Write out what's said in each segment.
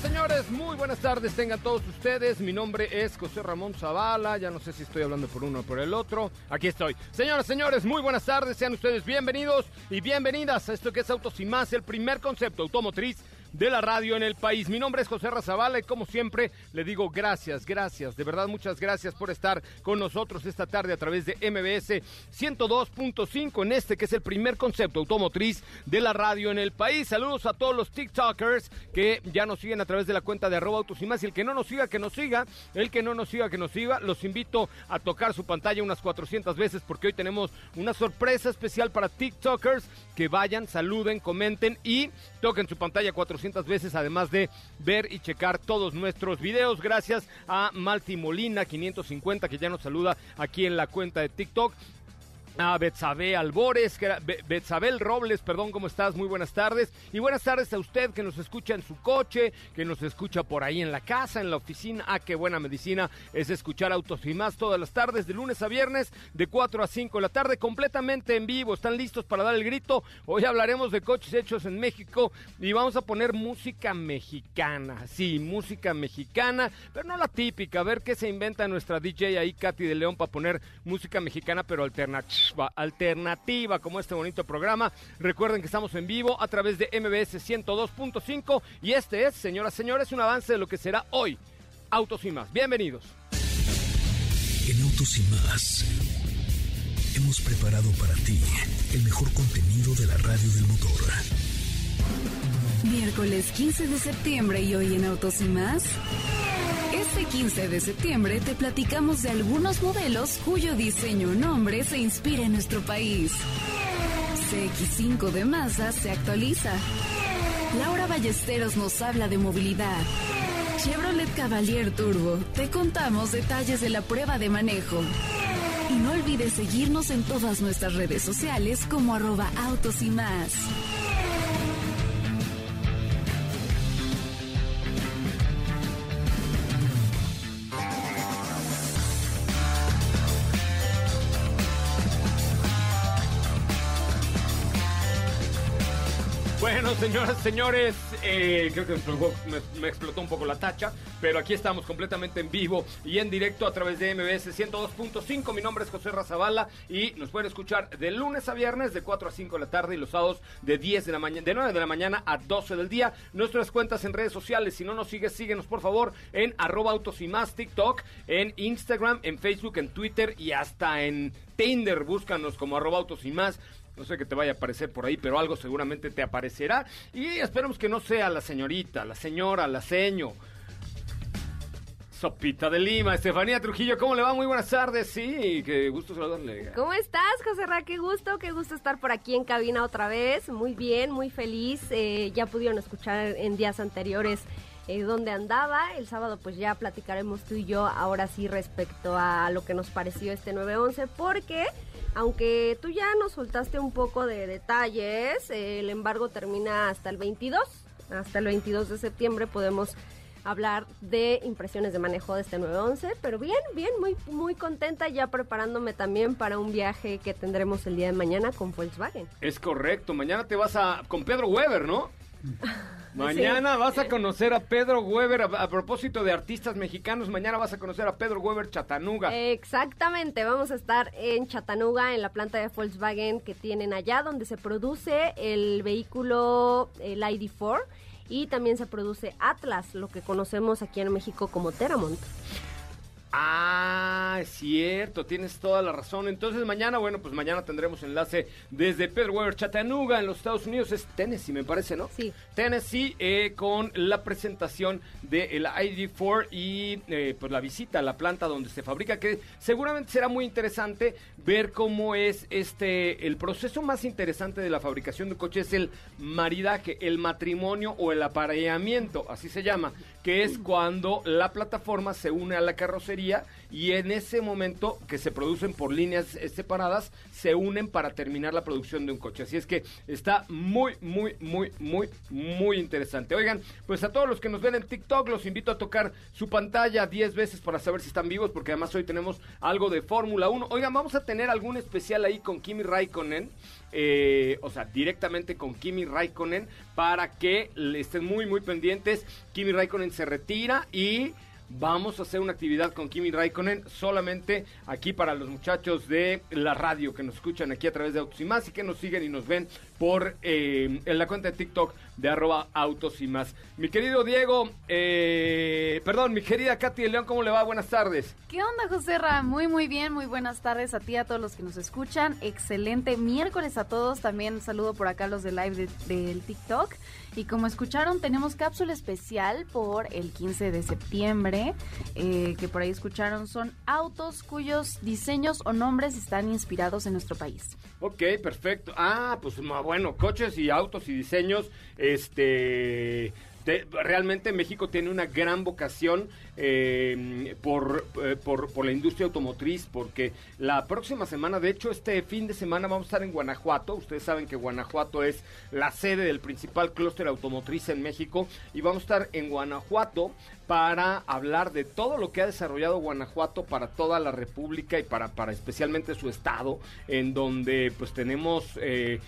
señores, muy buenas tardes tengan todos ustedes. Mi nombre es José Ramón Zavala. Ya no sé si estoy hablando por uno o por el otro. Aquí estoy. Señoras, señores, muy buenas tardes. Sean ustedes bienvenidos y bienvenidas a esto que es Autos y Más, el primer concepto automotriz de la radio en el país. Mi nombre es José Razabala y como siempre le digo gracias, gracias, de verdad muchas gracias por estar con nosotros esta tarde a través de MBS 102.5 en este que es el primer concepto automotriz de la radio en el país. Saludos a todos los TikTokers que ya nos siguen a través de la cuenta de arroba autos y más y el que no nos siga, que nos siga, el que no nos siga, que nos siga. Los invito a tocar su pantalla unas 400 veces porque hoy tenemos una sorpresa especial para TikTokers que vayan, saluden, comenten y toquen su pantalla 400 veces, además de ver y checar todos nuestros videos. Gracias a Malti Molina 550 que ya nos saluda aquí en la cuenta de TikTok a Betsabe Albores, Betsabel Robles, perdón, ¿cómo estás? Muy buenas tardes. Y buenas tardes a usted que nos escucha en su coche, que nos escucha por ahí en la casa, en la oficina. Ah, qué buena medicina es escuchar Autos y más todas las tardes, de lunes a viernes, de 4 a 5 de la tarde, completamente en vivo. ¿Están listos para dar el grito? Hoy hablaremos de coches hechos en México y vamos a poner música mexicana. Sí, música mexicana, pero no la típica. A ver qué se inventa nuestra DJ ahí, Katy de León, para poner música mexicana, pero alternativa alternativa como este bonito programa. Recuerden que estamos en vivo a través de MBS 102.5 y este es, señoras y señores, un avance de lo que será hoy Autos y más. Bienvenidos. En Autos y más hemos preparado para ti el mejor contenido de la radio del motor. Miércoles 15 de septiembre y hoy en Autos y más. Este 15 de septiembre te platicamos de algunos modelos cuyo diseño o nombre se inspira en nuestro país. CX5 de Mazda se actualiza. Laura Ballesteros nos habla de movilidad. Chevrolet Cavalier Turbo, te contamos detalles de la prueba de manejo. Y no olvides seguirnos en todas nuestras redes sociales como arroba autos y más. Bueno, señoras, señores, eh, creo que me, me, explotó un poco la tacha, pero aquí estamos completamente en vivo y en directo a través de MBS 102.5. Mi nombre es José Razabala y nos pueden escuchar de lunes a viernes de 4 a 5 de la tarde y los sábados de 10 de la mañana, de 9 de la mañana a 12 del día. Nuestras cuentas en redes sociales, si no nos sigues, síguenos por favor en arroba autos y más TikTok, en Instagram, en Facebook, en Twitter y hasta en Tinder. Búscanos como arroba autos y más. No sé que te vaya a aparecer por ahí, pero algo seguramente te aparecerá. Y esperemos que no sea la señorita, la señora, la seño. Sopita de Lima, Estefanía Trujillo, ¿cómo le va? Muy buenas tardes, sí, qué gusto saludarle. ¿Cómo estás, José Ra? Qué gusto, qué gusto estar por aquí en cabina otra vez. Muy bien, muy feliz. Eh, ya pudieron escuchar en días anteriores eh, dónde andaba. El sábado pues ya platicaremos tú y yo ahora sí respecto a lo que nos pareció este 911, porque aunque tú ya nos soltaste un poco de detalles, el embargo termina hasta el 22. Hasta el 22 de septiembre podemos hablar de impresiones de manejo de este 911, pero bien, bien, muy muy contenta ya preparándome también para un viaje que tendremos el día de mañana con Volkswagen. Es correcto, mañana te vas a con Pedro Weber, ¿no? Mañana vas a conocer a Pedro Weber, a, propósito de artistas mexicanos, mañana vas a conocer a Pedro Weber Chatanuga. Exactamente, vamos a estar en Chattanooga, en la planta de Volkswagen que tienen allá, donde se produce el vehículo, el ID4, y también se produce Atlas, lo que conocemos aquí en México como Teramont. Ah, es cierto, tienes toda la razón. Entonces mañana, bueno, pues mañana tendremos enlace desde Pedro Chattanooga, en los Estados Unidos. Es Tennessee, me parece, ¿no? Sí. Tennessee, eh, con la presentación del ID4 y eh, pues la visita a la planta donde se fabrica, que seguramente será muy interesante ver cómo es este, el proceso más interesante de la fabricación de coches, es el maridaje, el matrimonio o el apareamiento, así se llama, que es cuando la plataforma se une a la carrocería y en ese momento que se producen por líneas separadas, se unen para terminar la producción de un coche. Así es que está muy, muy, muy, muy, muy interesante. Oigan, pues a todos los que nos ven en TikTok, los invito a tocar su pantalla 10 veces para saber si están vivos, porque además hoy tenemos algo de Fórmula 1. Oigan, vamos a tener algún especial ahí con Kimi Raikkonen. Eh, o sea, directamente con Kimi Raikkonen para que estén muy, muy pendientes. Kimi Raikkonen se retira y vamos a hacer una actividad con Kimi Raikkonen solamente aquí para los muchachos de la radio que nos escuchan aquí a través de Autos y Más y que nos siguen y nos ven por eh, en la cuenta de TikTok de arroba Autos y Más. Mi querido Diego, eh, perdón, mi querida Katy de León, ¿cómo le va? Buenas tardes. ¿Qué onda, José Ra? Muy, muy bien, muy buenas tardes a ti, a todos los que nos escuchan. Excelente miércoles a todos. También saludo por acá los de live del TikTok. Y como escucharon, tenemos cápsula especial por el 15 de septiembre, eh, que por ahí escucharon, son autos cuyos diseños o nombres están inspirados en nuestro país. Ok, perfecto. Ah, pues bueno, coches y autos y diseños, este... realmente México tiene una gran vocación eh, por, eh, por, por, la industria automotriz, porque la próxima semana, de hecho este fin de semana vamos a estar en Guanajuato, ustedes saben que Guanajuato es la sede del principal clúster automotriz en México, y vamos a estar en Guanajuato para hablar de todo lo que ha desarrollado Guanajuato para toda la República y para, para especialmente su estado, en donde pues tenemos eh,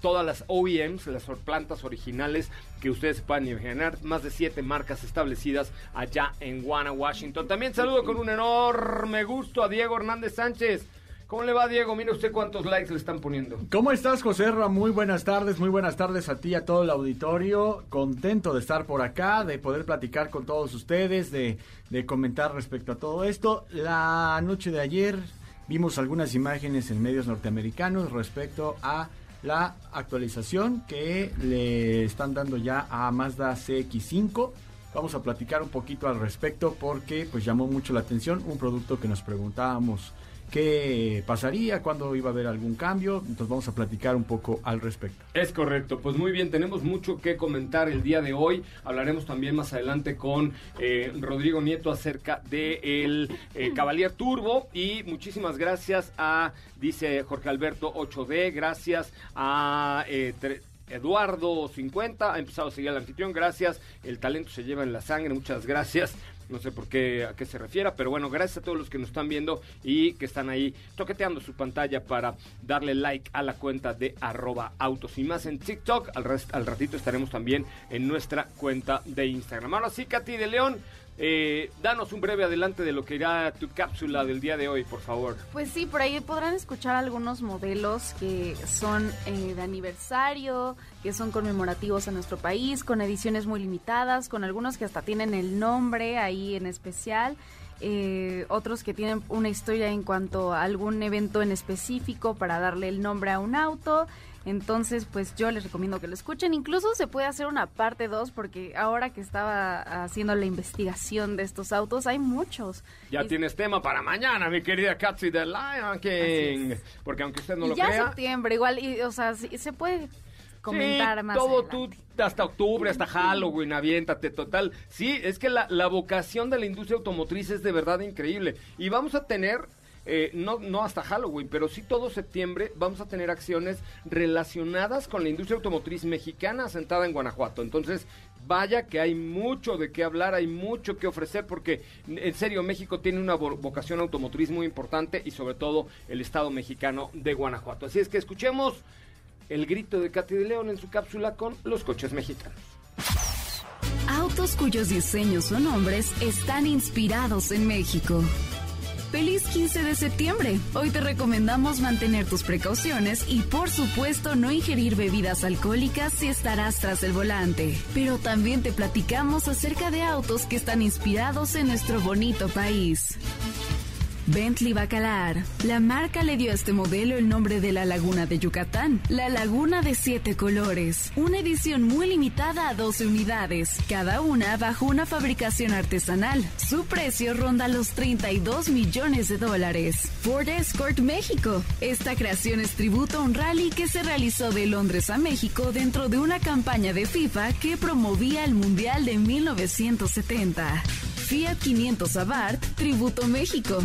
todas las OEMs, las plantas originales que ustedes puedan imaginar, más de siete marcas establecidas allá en Guanajuato, Washington. También saludo con un enorme gusto a Diego Hernández Sánchez. ¿Cómo le va, Diego? Mire usted cuántos likes le están poniendo. ¿Cómo estás, José Ra? Muy buenas tardes, muy buenas tardes a ti, a todo el auditorio. Contento de estar por acá, de poder platicar con todos ustedes, de, de comentar respecto a todo esto. La noche de ayer vimos algunas imágenes en medios norteamericanos respecto a la actualización que le están dando ya a Mazda CX5 Vamos a platicar un poquito al respecto porque pues llamó mucho la atención un producto que nos preguntábamos qué pasaría, cuándo iba a haber algún cambio. Entonces vamos a platicar un poco al respecto. Es correcto, pues muy bien, tenemos mucho que comentar el día de hoy. Hablaremos también más adelante con eh, Rodrigo Nieto acerca del de eh, Cavalier Turbo y muchísimas gracias a, dice Jorge Alberto 8D, gracias a... Eh, Eduardo 50 ha empezado a seguir al anfitrión, gracias. El talento se lleva en la sangre, muchas gracias. No sé por qué, a qué se refiera, pero bueno, gracias a todos los que nos están viendo y que están ahí toqueteando su pantalla para darle like a la cuenta de arroba autos y más en TikTok. Al, al ratito estaremos también en nuestra cuenta de Instagram. Ahora sí, Katy de León, eh, danos un breve adelante de lo que irá tu cápsula del día de hoy, por favor. Pues sí, por ahí podrán escuchar algunos modelos que son eh, de aniversario, que son conmemorativos a nuestro país, con ediciones muy limitadas, con algunos que hasta tienen el nombre ahí en especial. Eh, otros que tienen una historia en cuanto a algún evento en específico para darle el nombre a un auto entonces, pues yo les recomiendo que lo escuchen. Incluso se puede hacer una parte 2 porque ahora que estaba haciendo la investigación de estos autos, hay muchos. Ya tienes tema para mañana, mi querida Katsi de Lion King. Porque aunque usted no lo ya crea... Septiembre, igual, y, o sea, se puede comentar más todo tú hasta octubre, hasta Halloween, aviéntate, total. Sí, es que la, la vocación de la industria automotriz es de verdad increíble. Y vamos a tener eh, no, no hasta Halloween, pero sí todo septiembre vamos a tener acciones relacionadas con la industria automotriz mexicana asentada en Guanajuato. Entonces, vaya que hay mucho de qué hablar, hay mucho que ofrecer, porque en serio México tiene una vocación automotriz muy importante y sobre todo el Estado mexicano de Guanajuato. Así es que escuchemos el grito de Katy de León en su cápsula con los coches mexicanos. Autos cuyos diseños o nombres están inspirados en México. ¡Feliz 15 de septiembre! Hoy te recomendamos mantener tus precauciones y por supuesto no ingerir bebidas alcohólicas si estarás tras el volante. Pero también te platicamos acerca de autos que están inspirados en nuestro bonito país. Bentley Bacalar. La marca le dio a este modelo el nombre de la Laguna de Yucatán, la Laguna de Siete Colores. Una edición muy limitada a 12 unidades, cada una bajo una fabricación artesanal. Su precio ronda los 32 millones de dólares. Ford Escort México. Esta creación es tributo a un rally que se realizó de Londres a México dentro de una campaña de FIFA que promovía el Mundial de 1970. Fiat 500 Abarth, Tributo México.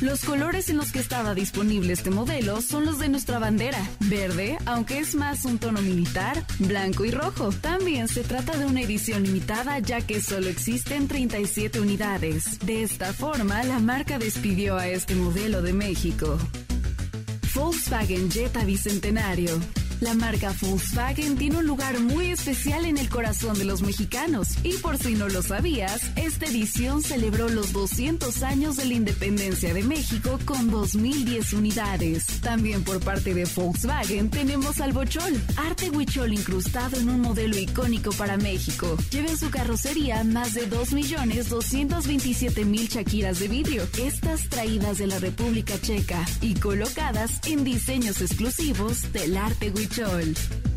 Los colores en los que estaba disponible este modelo son los de nuestra bandera, verde, aunque es más un tono militar, blanco y rojo. También se trata de una edición limitada ya que solo existen 37 unidades. De esta forma, la marca despidió a este modelo de México. Volkswagen Jetta Bicentenario. La marca Volkswagen tiene un lugar muy especial en el corazón de los mexicanos. Y por si no lo sabías, esta edición celebró los 200 años de la independencia de México con 2.010 unidades. También por parte de Volkswagen tenemos al Bochol, arte huichol incrustado en un modelo icónico para México. Lleva en su carrocería más de 2.227.000 chaquiras de vidrio, estas traídas de la República Checa y colocadas en diseños exclusivos del arte huichol. Richol.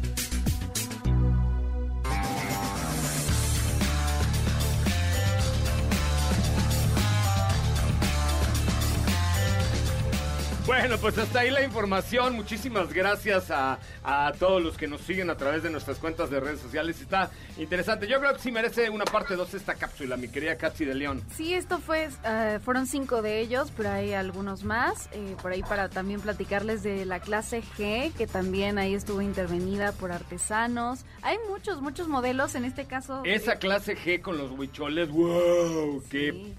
Bueno, pues hasta ahí la información. Muchísimas gracias a, a, todos los que nos siguen a través de nuestras cuentas de redes sociales. Está interesante. Yo creo que sí merece una parte 2 esta cápsula, mi querida Katsi de León. Sí, esto fue, uh, fueron cinco de ellos, pero hay algunos más. Eh, por ahí para también platicarles de la clase G, que también ahí estuvo intervenida por artesanos. Hay muchos, muchos modelos en este caso. Esa eh, clase G con los huicholes, wow, sí. qué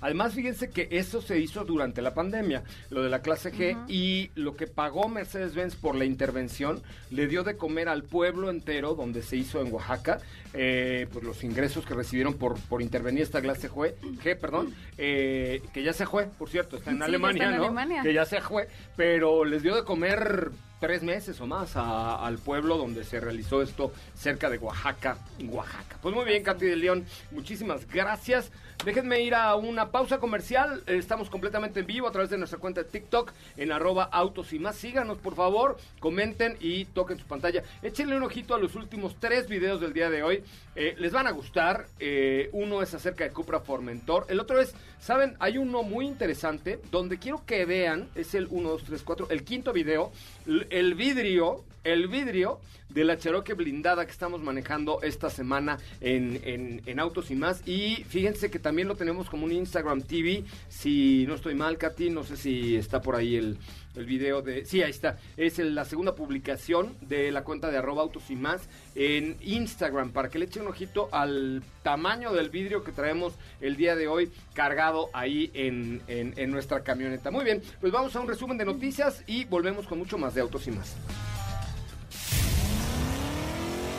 Además, fíjense que eso se hizo durante la pandemia, lo de la clase G, uh -huh. y lo que pagó Mercedes-Benz por la intervención le dio de comer al pueblo entero donde se hizo en Oaxaca, eh, pues los ingresos que recibieron por, por intervenir esta clase G, G perdón, eh, que ya se fue, por cierto, está en sí, Alemania, está en ¿no? Alemania. Que ya se fue, pero les dio de comer tres meses o más a, al pueblo donde se realizó esto cerca de Oaxaca, Oaxaca. Pues muy bien, Katy de León, muchísimas gracias. Déjenme ir a una pausa comercial. Estamos completamente en vivo a través de nuestra cuenta de TikTok en arroba autos y más. Síganos, por favor, comenten y toquen su pantalla. Échenle un ojito a los últimos tres videos del día de hoy. Eh, les van a gustar. Eh, uno es acerca de Cupra Formentor. El otro es, ¿saben? Hay uno muy interesante donde quiero que vean. Es el 1, 2, 3, 4. El quinto video. El vidrio. El vidrio de la Cherokee blindada que estamos manejando esta semana en, en, en, Autos y más. Y fíjense que también lo tenemos como un Instagram TV. Si no estoy mal, Katy, no sé si está por ahí el, el video de... Sí, ahí está. Es la segunda publicación de la cuenta de arroba autos y más en Instagram para que le echen un ojito al tamaño del vidrio que traemos el día de hoy cargado ahí en, en, en nuestra camioneta. Muy bien, pues vamos a un resumen de noticias y volvemos con mucho más de Autos y más.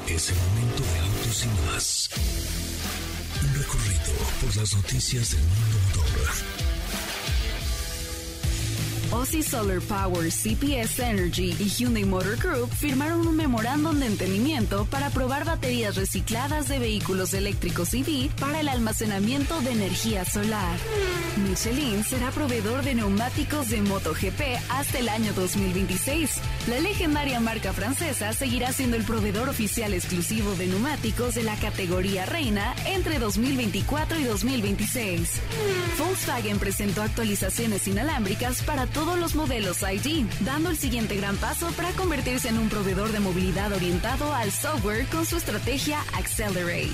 Es el momento de autos y más. Recorrido por las noticias del mundo Aussie Solar Power, CPS Energy y Hyundai Motor Group firmaron un memorándum de entendimiento para probar baterías recicladas de vehículos eléctricos EV para el almacenamiento de energía solar. Michelin será proveedor de neumáticos de MotoGP hasta el año 2026. La legendaria marca francesa seguirá siendo el proveedor oficial exclusivo de neumáticos de la categoría reina entre 2024 y 2026. Volkswagen presentó actualizaciones inalámbricas para todos los modelos ID, dando el siguiente gran paso para convertirse en un proveedor de movilidad orientado al software con su estrategia Accelerate.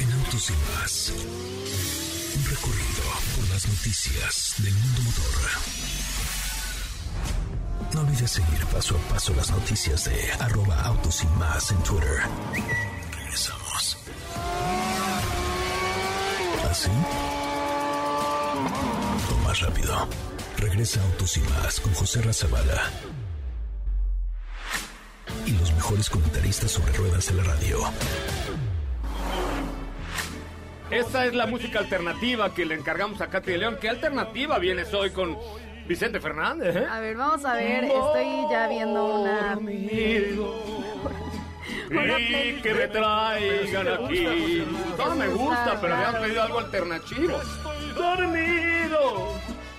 En Autos y más, un recorrido por las noticias del mundo motor. No olvides seguir paso a paso las noticias de arroba autos en Twitter. ¿Así? O más rápido. Regresa Autos y más con José Razabala. Y los mejores comentaristas sobre ruedas en la radio. Esta es la música alternativa que le encargamos a Katy de León. ¿Qué alternativa vienes hoy con Vicente Fernández? eh? A ver, vamos a ver. Estoy ya viendo una. Y que me traigan aquí. No me gusta, pero me han pedido algo alternativo. Dormido.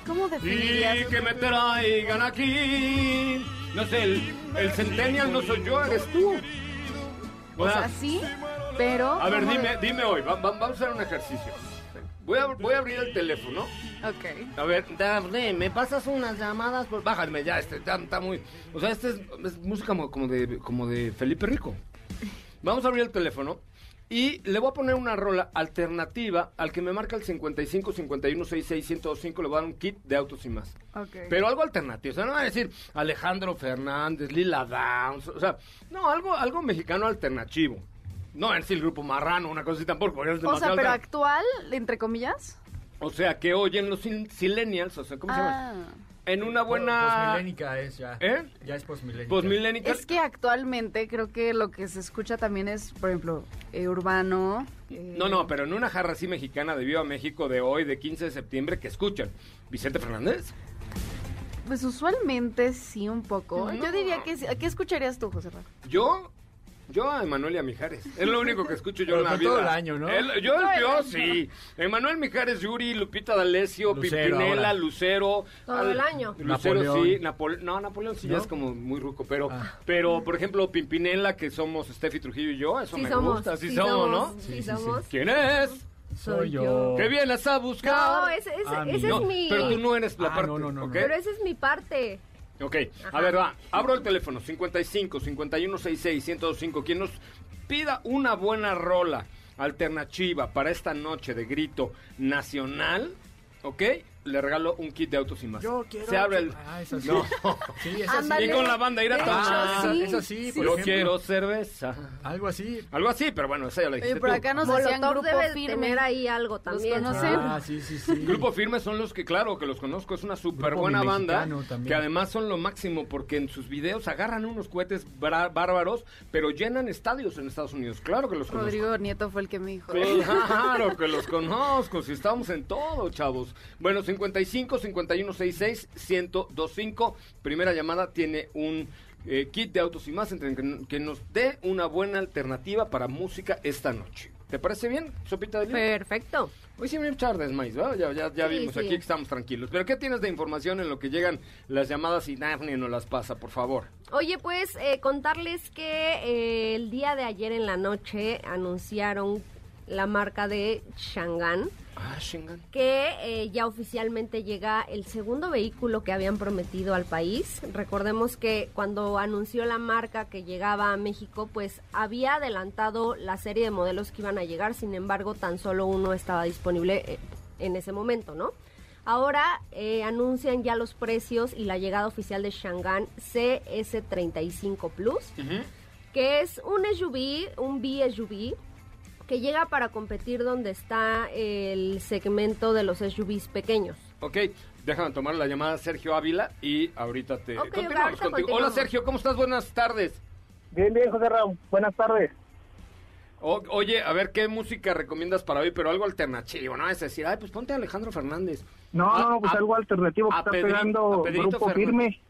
¿Cómo Y que me traigan aquí. No sé, el, el Centennial no soy yo, eres tú. O sea, sí, pero. a ver, ¿cómo dime, dime hoy, va- va- vamos a hacer un ejercicio. Voy a, voy a abrir el teléfono. Ok. A ver, Daphne, ¿me pasas unas llamadas? Por... Bájame ya, este está, está muy... O sea, este es, es música como, como de, como de Felipe Rico. Vamos a abrir el teléfono y le voy a poner una rola alternativa al que me marca el 55 51 66 1025. Le voy a dar un kit de autos y más. Pero algo alternativo. O sea, no va a decir Alejandro Fernández, Lila Downs. O sea, no, algo, algo mexicano alternativo. No es el grupo marrano, una cosa así tampoco. es O sea, pero actual, entre comillas. o sea, que oyen los sil- silenials, o sea, ¿cómo se llama? En una buena... Posmilénica es ya. ¿Eh? Ya es posmilénica. Posmilénica. Es que actualmente creo que lo que se escucha también es, por ejemplo, eh, urbano. eh, No, no, pero en una jarra así mexicana de Viva México de hoy, de 15 de septiembre, que escuchan? ¿Vicente Fernández? Pues usualmente sí, un poco. No. Yo diría que sí. ¿Qué escucharías tú, José Rafa? Yo, yo a Emanuel y a Mijares. Es lo único que escucho yo Pero en la vida. todo el año, ¿no? El- yo el peor, sí. Emanuel Mijares, Yuri, Lupita D'Alessio, Pimpinela, ahora. Lucero. Todo el año. Lucero Napoleón. sí, Napole- no, Napoleón sí ya es como muy ruco, pero, Ah. pero por ejemplo, Pimpinela, que somos Steffi Trujillo y yo, eso Sí me somos. gusta, sí, sí somos, ¿no? Sí, Sí, sí, somos. ¿Quién es? Soy yo. ¿Qué vienes a buscar? No, ese, ese, Ah, ese No, es mi... pero tú no eres la Ah, parte, no, no, no. Pero esa es mi parte. Ok, a ver, va, abro el teléfono, 55 51 66 1025. Quien nos pida una buena rola alternativa para esta noche de grito nacional, ¿ok? Le regalo un kit de autos y más. Yo quiero. Se abre el... Ah, es así. No. Sí. Y con la banda ir a. Ah, sí. es así, por Yo ejemplo. quiero cerveza. Algo así. Algo así, pero bueno, esa ya la dijiste Oye, por acá nos decían Molotov grupo debe firme. tener ahí algo también. conocen? Ah, sí, sí, sí. Grupo Firme son los que, claro, que los conozco, es una súper buena banda, también. que además son lo máximo, porque en sus videos agarran unos cohetes bárbaros, pero llenan estadios en Estados Unidos, claro que los conozco. Rodrigo Nieto fue el que me dijo. Claro que los conozco, si estamos en todo, chavos. Bueno, 55 51 66 1025. Primera llamada tiene un eh, kit de autos y más entre que, nos dé una buena alternativa para música esta noche. ¿Te parece bien, Sopita de Lima? Perfecto. Hoy sí me tardes, más, ¿verdad? Ya, ya, ya vimos aquí que estamos tranquilos. Pero ¿qué tienes de información en lo que llegan las llamadas y Daphne nos las pasa, por favor? Oye, pues eh, contarles que eh, el día de ayer en la noche anunciaron la marca de Shangan Ah, que eh, ya oficialmente llega el segundo vehículo que habían prometido al país. Recordemos que cuando anunció la marca que llegaba a México, pues había adelantado la serie de modelos que iban a llegar, sin embargo, tan solo uno estaba disponible eh, en ese momento, ¿no? Ahora eh, anuncian ya los precios y la llegada oficial de Shangan CS35 Plus que es un SUV, un B-SUV, que llega para competir donde está el segmento de los SUVs pequeños. Ok, déjame tomar la llamada Sergio Ávila y ahorita te... Ok, ok, continuamos ahorita contigo. continuamos. Hola Sergio, ¿cómo estás? Buenas tardes. Bien, bien, José Raúl. Buenas tardes. O- oye, a ver, ¿qué música recomiendas para hoy? Pero algo alternativo, ¿no? Es decir, ay, pues ponte a Alejandro Fernández. No, A- no, pues a- algo alternativo que está Pedri- pegando Grupo Fernández. Firme.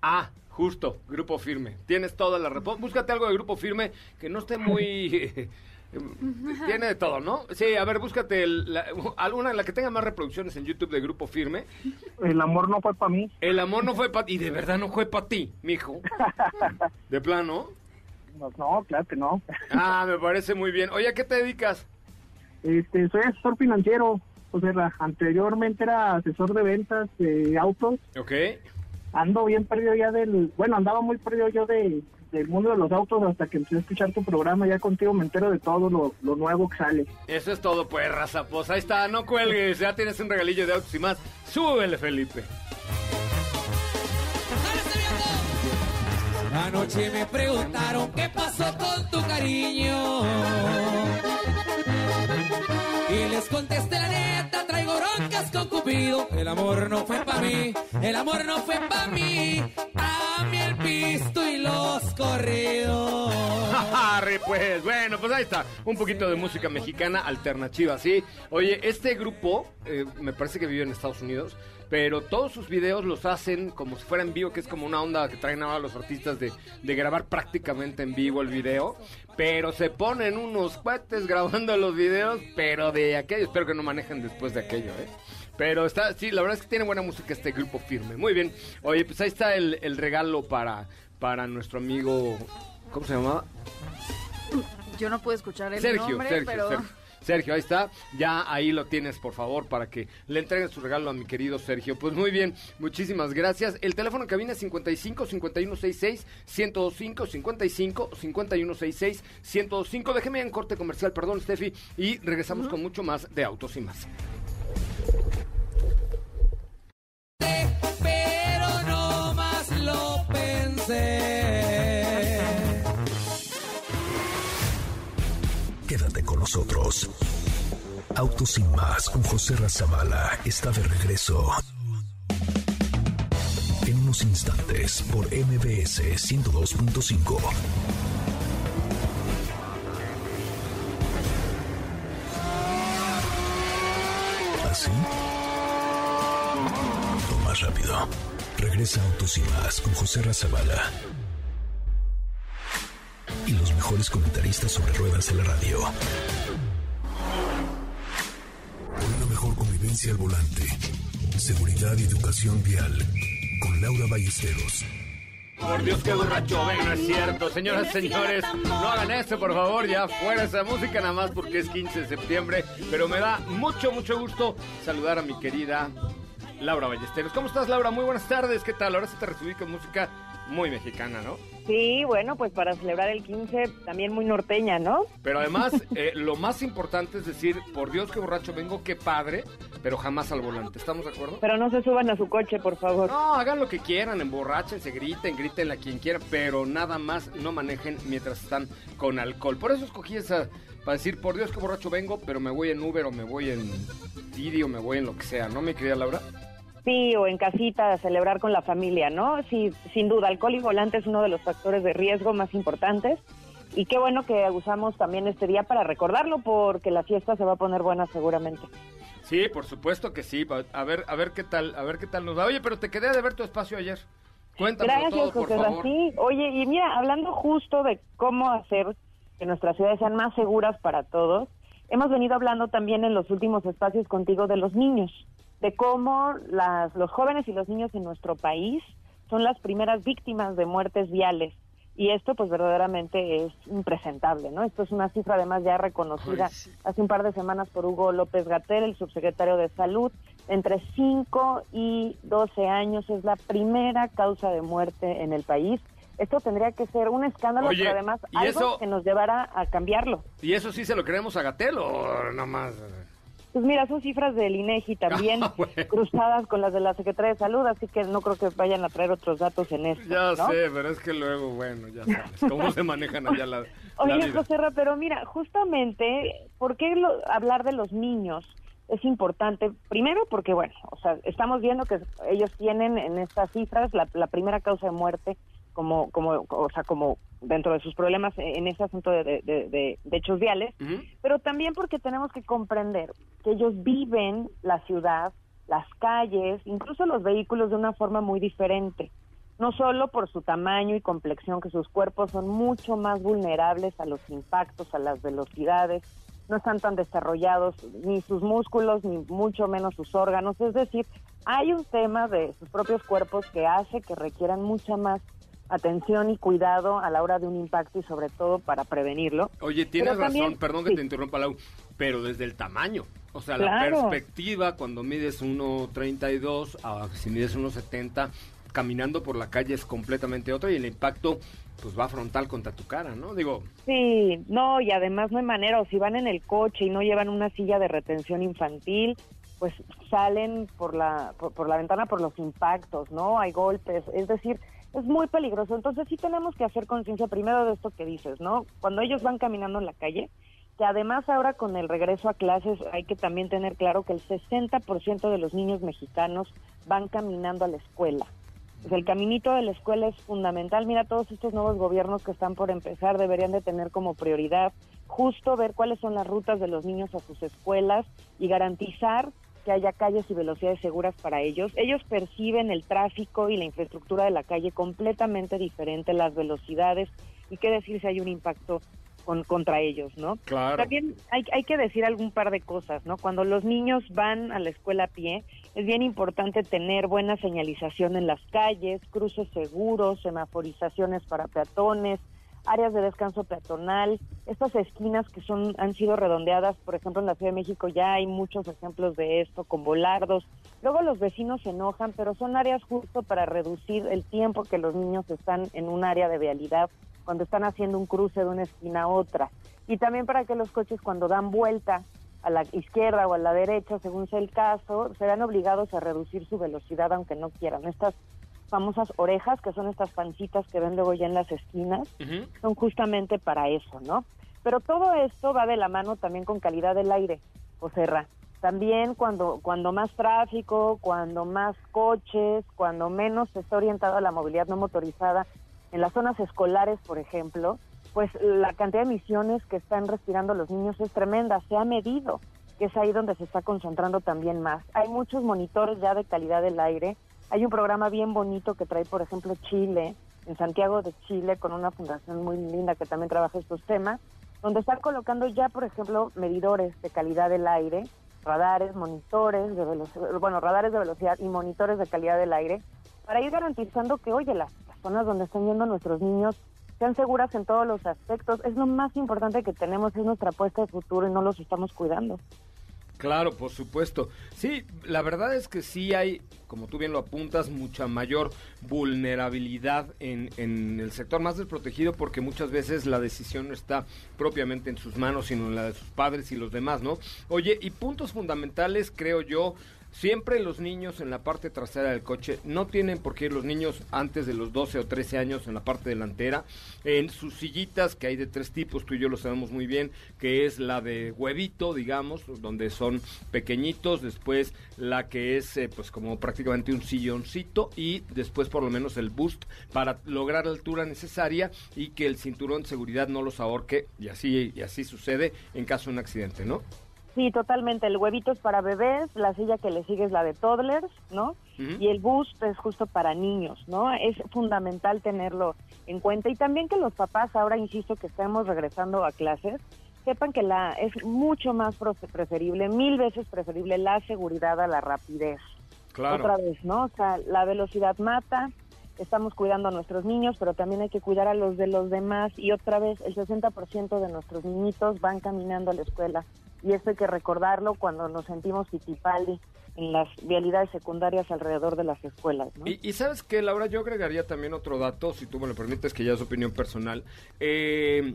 Ah, justo, Grupo Firme. Tienes toda la respuesta. Búscate algo de Grupo Firme que no esté muy... Tiene de todo, ¿no? Sí, a ver, búscate el- la- alguna la que tenga más reproducciones en YouTube de Grupo Firme. El amor no fue para mí. El amor no fue para ti, y de verdad no fue para ti, mijo. De plano. No, no, claro que no. Ah, me parece muy bien. Oye, ¿a qué te dedicas? Este, soy asesor financiero. José Ra. Anteriormente era asesor de ventas de autos. Ok. Ando bien perdido ya del... Bueno, andaba muy perdido yo de, del mundo de los autos hasta que empecé a escuchar tu programa. Ya contigo me entero de todo lo, lo nuevo que sale. Eso es todo, pues, raza. Pues ahí está, no cuelgues. Ya tienes un regalillo de autos y más. Súbele, Felipe. Anoche me preguntaron qué pasó con tu cariño. Y les contesté la neta, traigo broncas con Cupido. El amor no fue para mí, el amor no fue para mí. Pisto y los corridos. Pues, bueno, pues ahí está. Un poquito de música mexicana alternativa, ¿sí? Oye, este grupo, eh, me parece que vive en Estados Unidos, pero todos sus videos los hacen como si fuera en vivo, que es como una onda que traen ahora los artistas de, de grabar prácticamente en vivo el video. Pero se ponen unos cuates grabando los videos, pero de aquello. Espero que no manejen después de aquello, ¿eh? Pero está, sí, la verdad es que tiene buena música este grupo firme. Muy bien. Oye, pues ahí está el, el regalo para, para nuestro amigo. ¿Cómo se llamaba? Yo no puedo escuchar el Sergio, nombre, Sergio, pero... Sergio. Sergio, ahí está. Ya ahí lo tienes, por favor, para que le entreguen su regalo a mi querido Sergio. Pues muy bien, muchísimas gracias. El teléfono en cabina es 55 5166 1025 55 5166 1025. Déjeme en corte comercial, perdón, Steffi, y regresamos con mucho más de Autos y más. Nosotros. Autos sin más con José Razabala está de regreso. En unos instantes por MBS 102.5. ¿Así? Más rápido. Regresa Autos y más con José Razabala y los mejores comentaristas sobre ruedas de la radio. Al volante. Seguridad y educación vial. Con Laura Ballesteros. Por Dios, qué borracho, ven, no es cierto. Señoras, señores, no hagan eso, por favor, ya fuera esa música nada más porque es 15 de septiembre. Pero me da mucho, mucho gusto saludar a mi querida Laura Ballesteros. ¿Cómo estás, Laura? Muy buenas tardes, ¿qué tal? Ahora sí te recibí con música muy mexicana, ¿no? Sí, bueno, pues para celebrar el 15 también muy norteña, ¿no? Pero además, eh, lo más importante es decir, por Dios, qué borracho vengo, qué padre, pero jamás al volante. ¿Estamos de acuerdo? Pero no se suban a su coche, por favor. No, hagan lo que quieran, emborráchense, griten, griten a quien quieran, pero nada más no manejen mientras están con alcohol. Por eso escogí esa, para decir, por Dios, qué borracho vengo, pero me voy en Uber o me voy en Didi o me voy en lo que sea, ¿no, mi querida Laura? Sí, o en casita, a celebrar con la familia, ¿no? Sí, sin duda, alcohol y volante es uno de los factores de riesgo más importantes. Y qué bueno que usamos también este día para recordarlo, porque la fiesta se va a poner buena seguramente. Sí, por supuesto que sí. A ver, a ver qué tal, a ver qué tal nos va. Oye, pero te quedé de ver tu espacio ayer. Cuéntame Gracias, todo, por José favor. Sí, oye, y mira, hablando justo de cómo hacer que nuestras ciudades sean más seguras para todos, hemos venido hablando también en los últimos espacios contigo de los niños, de cómo las, los jóvenes y los niños en nuestro país son las primeras víctimas de muertes viales. Y esto pues verdaderamente es impresentable, ¿no? Esto es una cifra además ya reconocida sí. hace un par de semanas por Hugo López Gatel, el subsecretario de Salud. Entre 5 y 12 años es la primera causa de muerte en el país. Esto tendría que ser un escándalo, Oye, pero además ¿y algo eso- que nos llevara a cambiarlo. ¿Y eso sí se lo creemos a Gatel o nada más? Pues mira, son cifras del INEGI también Ah, bueno. cruzadas con las de la Secretaría de Salud, así que no creo que vayan a traer otros datos en esto. Ya ¿no? sé, pero es que luego, bueno, ya sabes, cómo se manejan allá la, la Oye, vida. José pero mira, justamente, ¿por qué lo- hablar de los niños es importante? Primero porque, bueno, o sea, estamos viendo que ellos tienen en estas cifras la, la primera causa de muerte como, como, o sea, como dentro de sus problemas en ese asunto de, de- de- de- de hechos viales, pero también porque tenemos que comprender que ellos viven la ciudad, las calles, incluso los vehículos de una forma muy diferente. No solo por su tamaño y complexión, que sus cuerpos son mucho más vulnerables a los impactos, a las velocidades, no están tan desarrollados ni sus músculos, ni mucho menos sus órganos. Es decir, hay un tema de sus propios cuerpos que hace que requieran mucha más atención y cuidado a la hora de un impacto y sobre todo para prevenirlo. Oye, tienes Pero también- razón, perdón que sí. te interrumpa, Lau, pero desde el tamaño. O sea, la perspectiva cuando mides 1.32 a si mides 1.70, caminando por la calle es completamente otra y el impacto pues va frontal contra tu cara, ¿no? Digo, Sí, no, y además no hay manera, o si van en el coche y no llevan una silla de retención infantil, pues salen por la, por, por la ventana por los impactos, ¿no? Hay golpes, es decir, es muy peligroso. Entonces sí tenemos que hacer conciencia primero de esto que dices, ¿no? Cuando ellos van caminando en la calle, que además ahora con el regreso a clases hay que también tener claro que el 60% de los niños mexicanos van caminando a la escuela. Pues el caminito de la escuela es fundamental. Mira, todos estos nuevos gobiernos que están por empezar deberían de tener como prioridad justo ver cuáles son las rutas de los niños a sus escuelas y garantizar que haya calles y velocidades seguras para ellos. Ellos perciben el tráfico y la infraestructura de la calle completamente diferente, las velocidades y qué decir si hay un impacto con, contra ellos, ¿no? Claro. También hay, hay que decir algún par de cosas, ¿no? Cuando los niños van a la escuela a pie, es bien importante tener buena señalización en las calles, cruces seguros, semaforizaciones para peatones, áreas de descanso peatonal, estas esquinas que son han sido redondeadas, por ejemplo en la Ciudad de México ya hay muchos ejemplos de esto con volardos. Luego los vecinos se enojan, pero son áreas justo para reducir el tiempo que los niños están en un área de vialidad cuando están haciendo un cruce de una esquina a otra. Y también para que los coches cuando dan vuelta a la izquierda o a la derecha, según sea el caso, serán obligados a reducir su velocidad aunque no quieran. Estas famosas orejas, que son estas pancitas que ven luego ya en las esquinas, son justamente para eso, ¿no? Pero todo esto va de la mano también con calidad del aire, Joserra. También cuando, cuando más tráfico, cuando más coches, cuando menos se está orientado a la movilidad no motorizada, en las zonas escolares, por ejemplo, pues la cantidad de emisiones que están respirando los niños es tremenda, se ha medido, que es ahí donde se está concentrando también más. Hay muchos monitores ya de calidad del aire, hay un programa bien bonito que trae, por ejemplo, Chile, en Santiago de Chile, con una fundación muy linda que también trabaja estos temas, donde están colocando ya, por ejemplo, medidores de calidad del aire, radares, monitores de bueno, radares de velocidad y monitores de calidad del aire, para ir garantizando que, oye, las, las zonas donde están yendo nuestros niños sean seguras en todos los aspectos. Es lo más importante que tenemos, es nuestra apuesta de futuro y no los estamos cuidando. Claro, por supuesto. Sí, la verdad es que sí hay, como tú bien lo apuntas, mucha mayor vulnerabilidad en, en, el sector más desprotegido porque muchas veces la decisión no está propiamente en sus manos, sino en la de sus padres y los demás, ¿no? Oye, y puntos fundamentales, creo yo, Siempre los niños en la parte trasera del coche no tienen por qué ir los niños antes de los 12 o 13 años en la parte delantera. En sus sillitas, que hay de tres tipos, tú y yo lo sabemos muy bien, que es la de huevito, digamos, donde son pequeñitos, después la que es eh, pues como prácticamente un silloncito y después por lo menos el boost para lograr la altura necesaria y que el cinturón de seguridad no los ahorque y así, y así sucede en caso de un accidente, ¿no? Sí, totalmente. El huevito es para bebés, la silla que le sigue es la de toddlers, ¿no? Y el boost es justo para niños, ¿no? Es fundamental tenerlo en cuenta. Y también que los papás, ahora insisto que estamos regresando a clases, sepan que la es mucho más preferible, mil veces preferible la seguridad a la rapidez. Claro. Otra vez, ¿no? O sea, la velocidad mata, estamos cuidando a nuestros niños, pero también hay que cuidar a los de los demás. Y otra vez, el 60% de nuestros niñitos van caminando a la escuela y esto hay que recordarlo cuando nos sentimos pitipaldi en las vialidades secundarias alrededor de las escuelas. Y, y, sabes que, Laura, yo agregaría también otro dato, si tú me lo permites, que ya es opinión personal. Eh,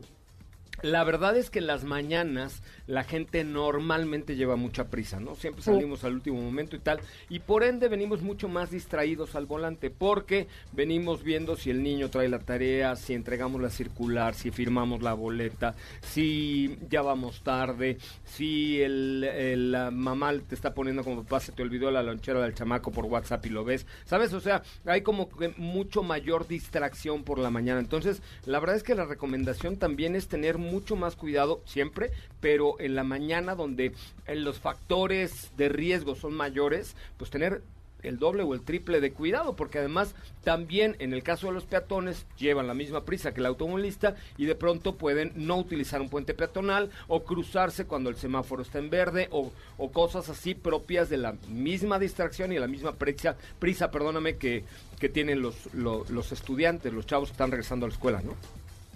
la verdad es que en las mañanas la gente normalmente lleva mucha prisa, ¿no? Siempre salimos al último momento y tal, y por ende venimos mucho más distraídos al volante, porque venimos viendo si el niño trae la tarea, si entregamos la circular, si firmamos la boleta, si ya vamos tarde, si el, el la mamá te está poniendo como papá, se te olvidó la lonchera del chamaco por WhatsApp y lo ves, ¿sabes? O sea, hay como que mucho mayor distracción por la mañana. Entonces, la verdad es que la recomendación también es tener mucho más cuidado siempre, pero en la mañana donde en los factores de riesgo son mayores, pues tener el doble o el triple de cuidado, porque además también en el caso de los peatones llevan la misma prisa que el automovilista y de pronto pueden no utilizar un puente peatonal o cruzarse cuando el semáforo está en verde o, o cosas así propias de la misma distracción y la misma prisa, prisa perdóname, que, que tienen los, los, los estudiantes, los chavos que están regresando a la escuela, ¿no?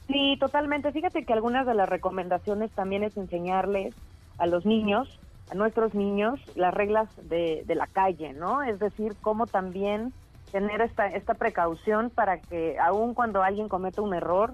Sí, totalmente. Fíjate que algunas de las recomendaciones también es enseñarles a los niños, a nuestros niños, las reglas de, de la calle, ¿no? Es decir, cómo también tener esta, esta precaución para que aun cuando alguien cometa un error,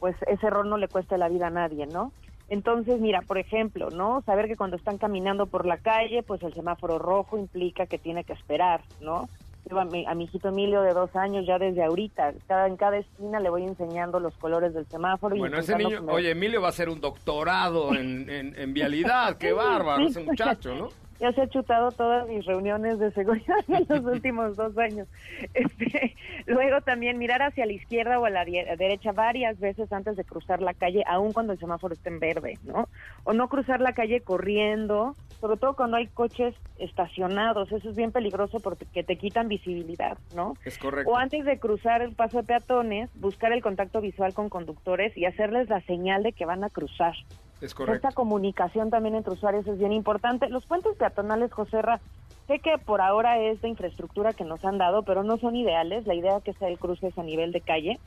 pues ese error no le cueste la vida a nadie, ¿no? Entonces, mira, por ejemplo, ¿no? Saber que cuando están caminando por la calle, pues el semáforo rojo implica que tiene que esperar, ¿no? A mi, a mi hijito Emilio de dos años ya desde ahorita, cada, en cada esquina le voy enseñando los colores del semáforo. Bueno, y ese niño, me... oye, Emilio va a hacer un doctorado en, en, en vialidad, qué bárbaro ese muchacho, ¿no? ya se ha chutado todas mis reuniones de seguridad en los últimos dos años. Este, luego también mirar hacia la izquierda o a la derecha varias veces antes de cruzar la calle, aun cuando el semáforo esté en verde, ¿no? O no cruzar la calle corriendo, sobre todo cuando hay coches estacionados, eso es bien peligroso porque te quitan visibilidad, ¿no? Es correcto. O antes de cruzar el paso de peatones, buscar el contacto visual con conductores y hacerles la señal de que van a cruzar. Es correcto. Esta comunicación también entre usuarios es bien importante. Los puentes peatonales, Joserra, sé que por ahora es de infraestructura que nos han dado, pero no son ideales. La idea que sea el cruce es a nivel de calle.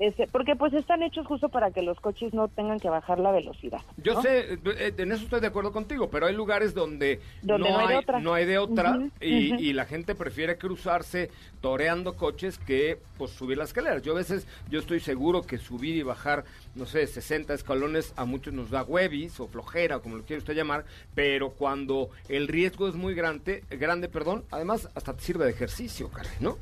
Este, porque pues están hechos justo para que los coches no tengan que bajar la velocidad. Yo sé, eh, en eso estoy de acuerdo contigo, pero hay lugares donde, Donde no hay de otra. no hay de otra y, la gente prefiere cruzarse toreando coches que pues subir las escaleras. Yo a veces, yo estoy seguro que subir y bajar, no sé, 60 escalones a muchos nos da huevis o flojera, como lo quiere usted llamar, pero cuando el riesgo es muy grande, grande, perdón, además hasta te sirve de ejercicio, ¿no?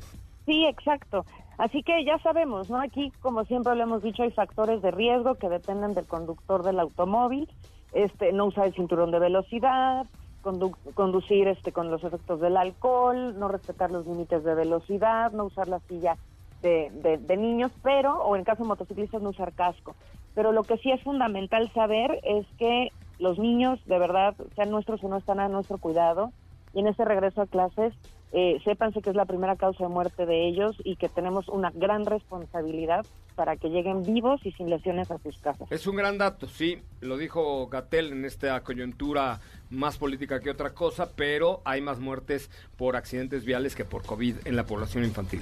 Sí, exacto. Así que ya sabemos, ¿no? Aquí, como siempre lo hemos dicho, hay factores de riesgo que dependen del conductor del automóvil. Este, no usar el cinturón de velocidad, condu- conducir este con los efectos del alcohol, no respetar los límites de velocidad, no usar la silla de, de- de niños, pero, o en caso de motociclistas, no usar casco. Pero lo que sí es fundamental saber es que los niños, de verdad, sean nuestros o no están a nuestro cuidado, y en este regreso a clases, eh, sépanse que es la primera causa de muerte de ellos y que tenemos una gran responsabilidad para que lleguen vivos y sin lesiones a sus casas. Es un gran dato, sí, lo dijo Gatel en esta coyuntura más política que otra cosa, pero hay más muertes por accidentes viales que por COVID en la población infantil.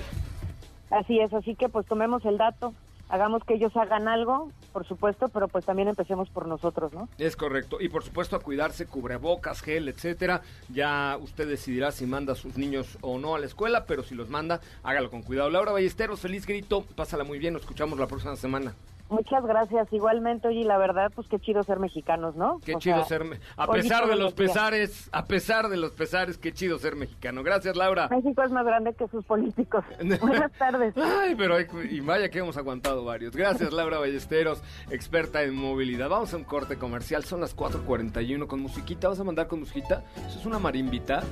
Así es, así que pues tomemos el dato, hagamos que ellos hagan algo, por supuesto, pero pues también empecemos por nosotros, ¿no? Es correcto. Y por supuesto a cuidarse, cubrebocas, gel, etcétera. Ya usted decidirá si manda a sus niños o no a la escuela, pero si los manda, hágalo con cuidado. Laura Ballesteros, feliz grito. Pásala muy bien, nos escuchamos la próxima semana. Muchas gracias, igualmente, oye, y la verdad, pues qué chido ser mexicanos, ¿no? Qué O chido sea, ser... A pesar de los pesares, a pesar de los pesares, qué chido ser mexicano. Gracias, Laura. México es más grande que sus políticos. Buenas tardes. Ay, pero hay, y vaya que hemos aguantado varios. Gracias, Laura Ballesteros, experta en movilidad. Vamos a un corte comercial, son las 4.41 con musiquita. ¿Vas a mandar con musiquita? ¿Eso es una marimbita?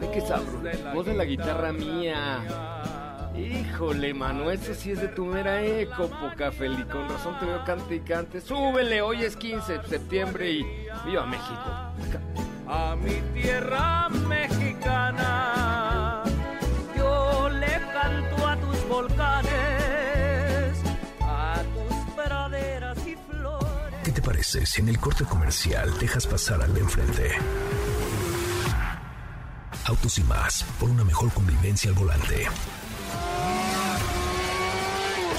Ay, qué sabroso. Voz de la guitarra mía. Híjole, mano, eso sí es de tu mera eco, poca feli. Con razón te veo cante y cante. Súbele, hoy es 15 de septiembre y viva México. a mi tierra mexicana. Yo le canto a tus volcanes, a tus praderas y flores. ¿Qué te parece si en el corte comercial dejas pasar al de enfrente? Autos y más, por una mejor convivencia al volante.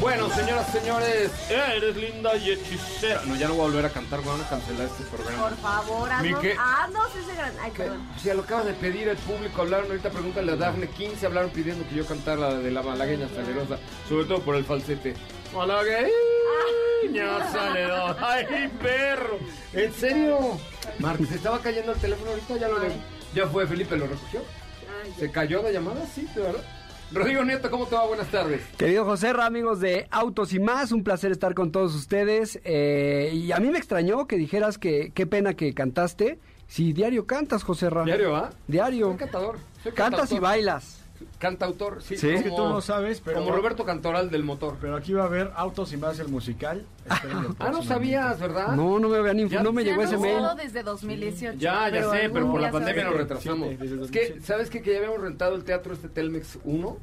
Bueno, señoras, señores, eres linda y hechicera. No, ya no voy a volver a cantar, van a cancelar este programa. Por favor, haznos, que- haznos ese gran... Ay, perdón. Si lo acabas de pedir el público, hablaron ahorita, pregúntale a Dafne 15, hablaron pidiendo que yo cantara la de la malagueña salerosa, sobre todo por el falsete. Malagueña salerosa, ay perro, ¿en serio? Marcos, se estaba cayendo el teléfono ahorita, ya lo ya fue, Felipe lo recogió. ¿Se cayó la llamada? Sí, de verdad. Rodrigo Nieto, ¿cómo te va? Buenas tardes. Querido José amigos de Autos y más, un placer estar con todos ustedes. eh, y a mí me extrañó que dijeras que qué pena que cantaste. Si diario cantas, José Ra. ¿Diario, va? Diario. Soy cantador. Soy Cantas y bailas. Cantautor, sí. Sí. Es que tú no sabes, pero... Como Roberto Cantoral del motor. Pero aquí va a haber Autos y más el musical. Ah, no sabías, ¿verdad? No, no me habían info- Ya- no me llegó ese mail. desde 2018. Ya, ya sé, pero por la pandemia nos a retrasamos. Es 2007. que, ¿sabes qué? Que ya habíamos rentado el teatro este Telmex 1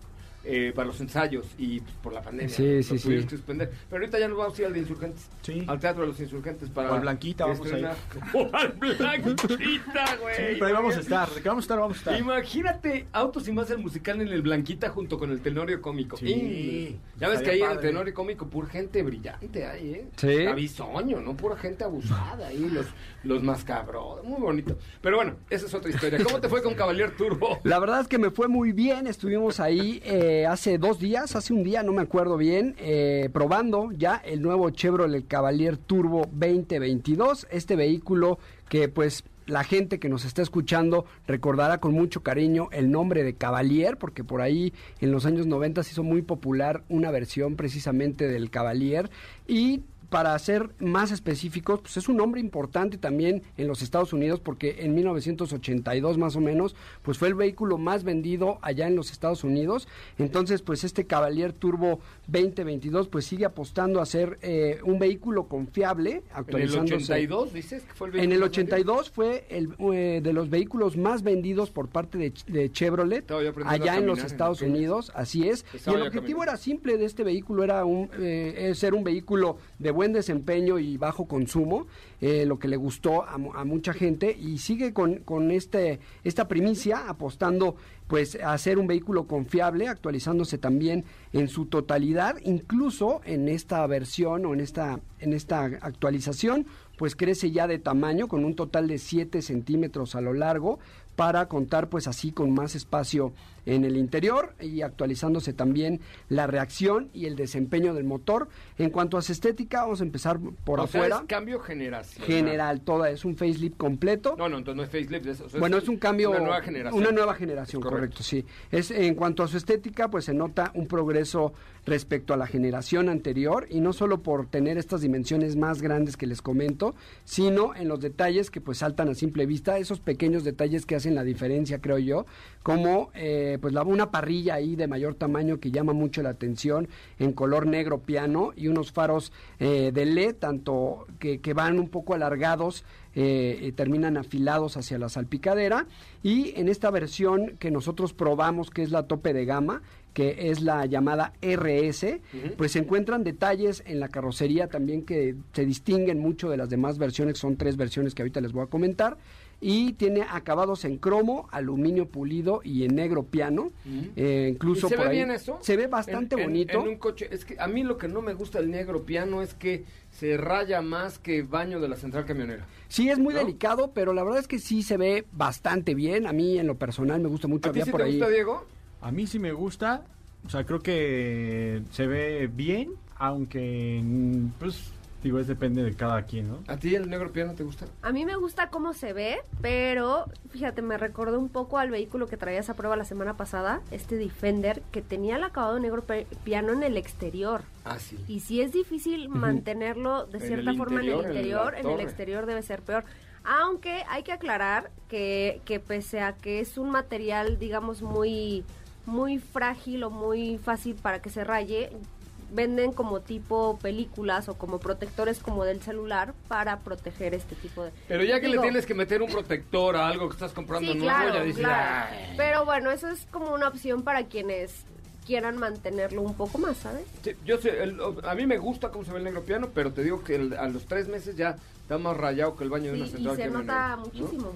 eh, para los ensayos y pues, por la pandemia Sí, lo sí, tuvimos sí. que suspender. Pero ahorita ya nos vamos a ir al de Insurgentes. Sí. Al teatro de los Insurgentes para... O al Blanquita vamos a ir. O al Blanquita, güey. Sí, pero ahí vamos a estar. ¿De qué vamos a estar? Vamos a estar. Imagínate Autos y más el musical en el Blanquita junto con el Tenorio Cómico. Sí, Y- ya ves que ahí en el. Tenorio Cómico pura gente brillante ahí, ¿eh? Sí. Cabizoño, ¿no? Pura gente abusada ahí, los, los mascabros. Muy bonito. Pero bueno, esa es otra historia. ¿Cómo te fue con Cavalier Turbo? La verdad es que me fue muy bien. Estuvimos ahí eh, hace dos días, hace un día, no me acuerdo bien, eh, probando ya el nuevo Chevrolet Cavalier Turbo 2022. Este vehículo que pues la gente que nos está escuchando recordará con mucho cariño el nombre de Cavalier, porque por ahí en los años 90 se hizo muy popular una versión precisamente del Cavalier y para ser más específicos, pues es un nombre importante también en los Estados Unidos porque en 1982 más o menos, pues fue el vehículo más vendido allá en los Estados Unidos. Entonces, pues este Cavalier Turbo 2022 pues sigue apostando a ser eh, un vehículo confiable, actualizándose. ¿En el 82 dices que fue el En el vehículo más 82 fue el eh, de los vehículos más vendidos por parte de, de Chevrolet allá en los en Estados. Unidos, así es. Y el objetivo caminando. era simple de este vehículo, era un, eh, ser un vehículo de buen desempeño y bajo consumo, eh, lo que le gustó a, a mucha gente y sigue con, con este, esta primicia apostando pues a ser un vehículo confiable, actualizándose también en su totalidad, incluso en esta versión o en esta, en esta actualización, pues crece ya de tamaño con un total de 7 centímetros a lo largo para contar pues así con más espacio en el interior y actualizándose también la reacción y el desempeño del motor. En cuanto a su estética, vamos a empezar por O sea, afuera. es cambio generacional. General, toda es un facelift completo. No, no, entonces no es facelift. Es, o sea, Bueno, es un cambio. Una nueva generación. Una nueva generación, Correcto. sí. Es, en cuanto a su estética, pues se nota un progreso respecto a la generación anterior y no solo por tener estas dimensiones más grandes que les comento, sino en los detalles que pues saltan a simple vista, esos pequeños detalles que hacen la diferencia, creo yo, como eh, pues la, una parrilla ahí de mayor tamaño que llama mucho la atención en color negro piano y unos faros eh, de LED, tanto que, que van un poco alargados eh, terminan afilados hacia la salpicadera. Y en esta versión que nosotros probamos, que es la tope de gama, que es la llamada RS, pues se encuentran detalles en la carrocería también que se distinguen mucho de las demás versiones, son tres versiones que ahorita les voy a comentar. Y tiene acabados en cromo, aluminio pulido y en negro piano. Eh, incluso ¿Y se por ve ahí- bien eso? Se ve bastante En- en- bonito. En un coche, es que a mí lo que no me gusta del negro piano es que se raya más que baño de la central camionera. Sí, es muy ¿No? delicado, pero la verdad es que sí se ve bastante bien. A mí en lo personal me gusta mucho. ¿A ti sí por te ahí. gusta, Diego? A mí sí me gusta, o sea, creo que se ve bien, aunque, mm, pues, digo, es depende de cada quien, ¿no? ¿A ti el negro piano te gusta? A mí me gusta cómo se ve, pero fíjate, me recordó un poco al vehículo que traías a prueba la semana pasada, este Defender, que tenía el acabado negro piano en el exterior. Ah, sí. Y si es difícil mantenerlo de En cierta el forma en interior, el en interior, en, el torre. exterior debe ser peor. Aunque hay que aclarar que, que pese a que es un material, digamos, muy, muy frágil o muy fácil para que se raye, venden como tipo películas o como protectores como del celular para proteger este tipo de... Pero ya que Digo, le tienes que meter un protector a algo que estás comprando Sí, nuevo, claro, ya dices. Pero bueno, eso es como una opción para quienes quieran mantenerlo un poco más, ¿sabes? Sí, yo sé, el- a mí me gusta cómo se ve el negro piano, pero te digo que el- a los tres meses ya está más rayado que el baño de una Sí, y central se nota ¿no? muchísimo.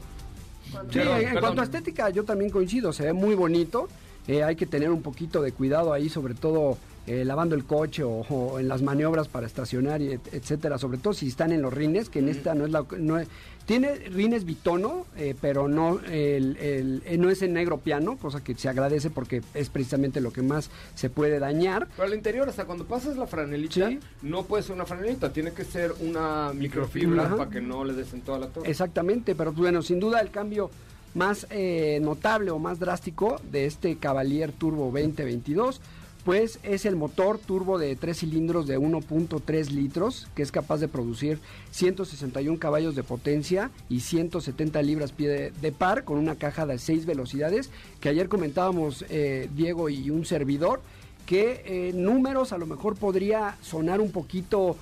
Cuando- Sí, Perdón, en perdón. cuanto a estética, yo también coincido, se ve muy bonito. Eh, hay que tener un poquito de cuidado ahí, sobre todo eh, lavando el coche o, o en las maniobras para estacionar, y et- etcétera. Sobre todo si están en los rines, que en esta no es la. No es- tiene rines bitono, eh, pero no, el, el- eh, no es en negro piano, cosa que se agradece porque es precisamente lo que más se puede dañar. Pero al interior, hasta cuando pasas la franelita, Sí. no puede ser una franelita, tiene que ser una microfibra Ajá. para que no le des en toda la torre. Exactamente, pero bueno, sin duda el cambio más eh, notable o más drástico de este Cavalier Turbo 2022, pues es el motor turbo de tres cilindros de 1.3 litros, que es capaz de producir 161 caballos de potencia y 170 libras pie de, par, con una caja de 6 velocidades, que ayer comentábamos eh, Diego y un servidor, que eh, números a lo mejor podría sonar un poquito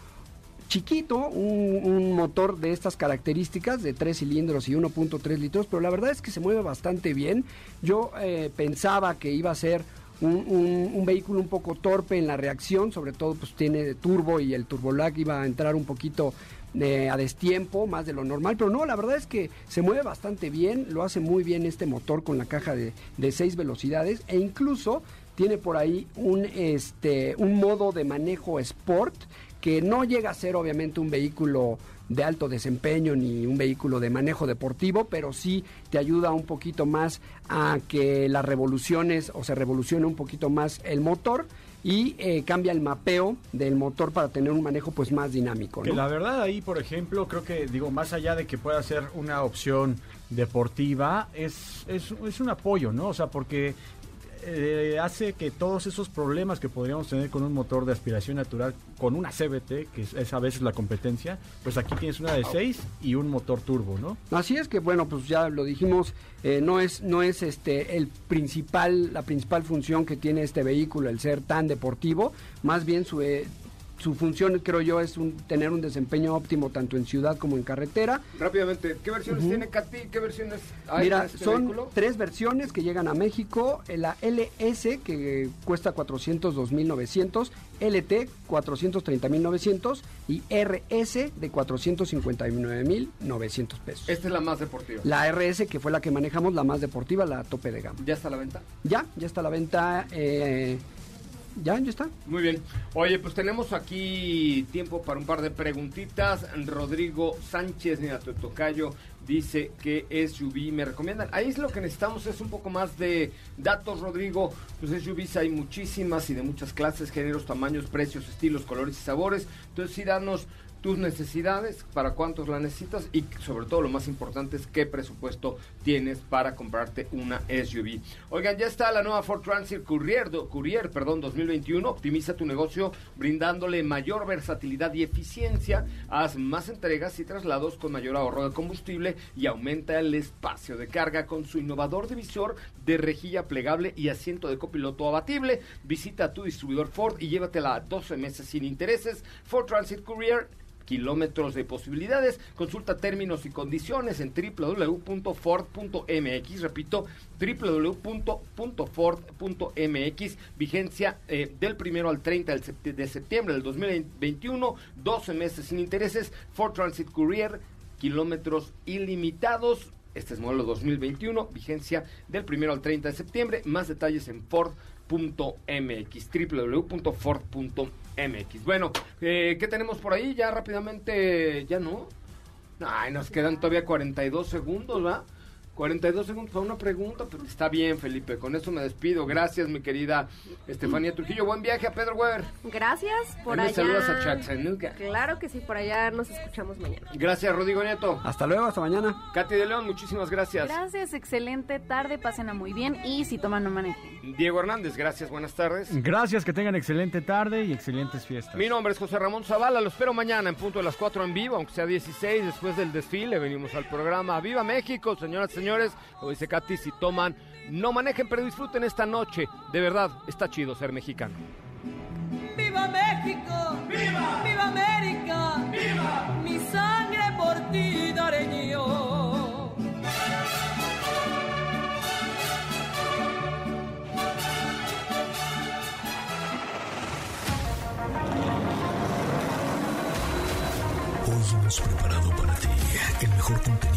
chiquito, un, un motor de estas características, de 3 cilindros y 1.3 litros, pero la verdad es que se mueve bastante bien. Yo eh, pensaba que iba a ser un, un- vehículo un poco torpe en la reacción, sobre todo pues tiene turbo y el turbolag iba a entrar un poquito eh, a destiempo, más de lo normal, pero no, la verdad es que se mueve bastante bien, lo hace muy bien este motor con la caja de, de 6 velocidades e incluso tiene por ahí un, este, un modo de manejo sport que no llega a ser obviamente un vehículo de alto desempeño ni un vehículo de manejo deportivo, pero sí te ayuda un poquito más a que las revoluciones o se revolucione un poquito más el motor y eh, cambia el mapeo del motor para tener un manejo pues más dinámico. La verdad ahí, por ejemplo, creo que, digo, más allá de que pueda ser una opción deportiva, es, es, es un apoyo, ¿no? O sea, porque eh, hace que todos esos problemas que podríamos tener con un motor de aspiración natural, con una CBT, que es, a veces la competencia, pues aquí tienes una de 6 y un motor turbo, ¿no? Así es que bueno, pues ya lo dijimos, eh, no es no es este el principal la principal función que tiene este vehículo el ser tan deportivo, más bien su eh, su función creo yo es un, tener un desempeño óptimo tanto en ciudad como en carretera. Rápidamente, ¿qué versiones tiene Katy? ¿Qué versiones hay Mira, este son vehículo? tres versiones que llegan a México. eh, La LS, que cuesta 402.900, LT, 430.900 y RS, de 459.900 pesos. Esta es la más deportiva. La RS, que fue la que manejamos, la más deportiva, la tope de gama. ¿Ya está a la venta? Ya, ya está a la venta. eh, ya, ya está. Muy bien. Oye, pues tenemos aquí tiempo para un par de preguntitas. Rodrigo Sánchez, mira, tu tocayo, dice que SUV me recomiendan. Ahí es lo que necesitamos, es un poco más de datos, Rodrigo. Pues SUVs hay muchísimas y de muchas clases, géneros, tamaños, precios, estilos, colores y sabores. Entonces sí, danos tus necesidades, para cuántos la necesitas y sobre todo lo más importante es qué presupuesto tienes para comprarte una SUV. Oigan, ya está la nueva Ford Transit Courier, Courier perdón, 2021. Optimiza tu negocio brindándole mayor versatilidad y eficiencia. Haz más entregas y traslados con mayor ahorro de combustible y aumenta el espacio de carga con su innovador divisor de rejilla plegable y asiento de copiloto abatible. Visita tu distribuidor Ford y llévatela a 12 meses sin intereses. Ford Transit Courier kilómetros de posibilidades. Consulta términos y condiciones en www.ford.mx. Repito, www.ford.mx. Vigencia eh, del primero al 30 del sept- de septiembre del 2021. 12 meses sin intereses. Ford Transit Courier, kilómetros ilimitados. Este es modelo 2021, vigencia del primero al 30 de septiembre. Más detalles en Ford.mx, www.ford.mx. Bueno, eh, ¿qué tenemos por ahí? Ya rápidamente, ya no. Ay, nos quedan todavía 42 segundos, ¿va? 42 segundos para una pregunta, pues está bien, Felipe. Con eso me despido. Gracias, mi querida Estefanía Trujillo. Buen viaje a Pedro Weber. Gracias por Ahí allá. saludas a Chattanooga. Claro que sí, por allá nos escuchamos mañana. Gracias, Rodrigo Nieto. Hasta luego, hasta mañana. Katy de León, muchísimas gracias. Gracias, excelente tarde, pásenla muy bien y si toman no manejen. Diego Hernández, gracias, buenas tardes. Gracias, que tengan excelente tarde y excelentes fiestas. Mi nombre es José Ramón Zavala, lo espero mañana en punto de las 4 en vivo, aunque sea 16, después del desfile, venimos al programa Viva México, señoras y señores, como dice Katy, si toman, no manejen, pero disfruten esta noche, de verdad, está chido ser mexicano. ¡Viva México! ¡Viva! ¡Viva América! ¡Viva! Mi sangre por ti daré yo. Hoy hemos preparado para ti el mejor contenido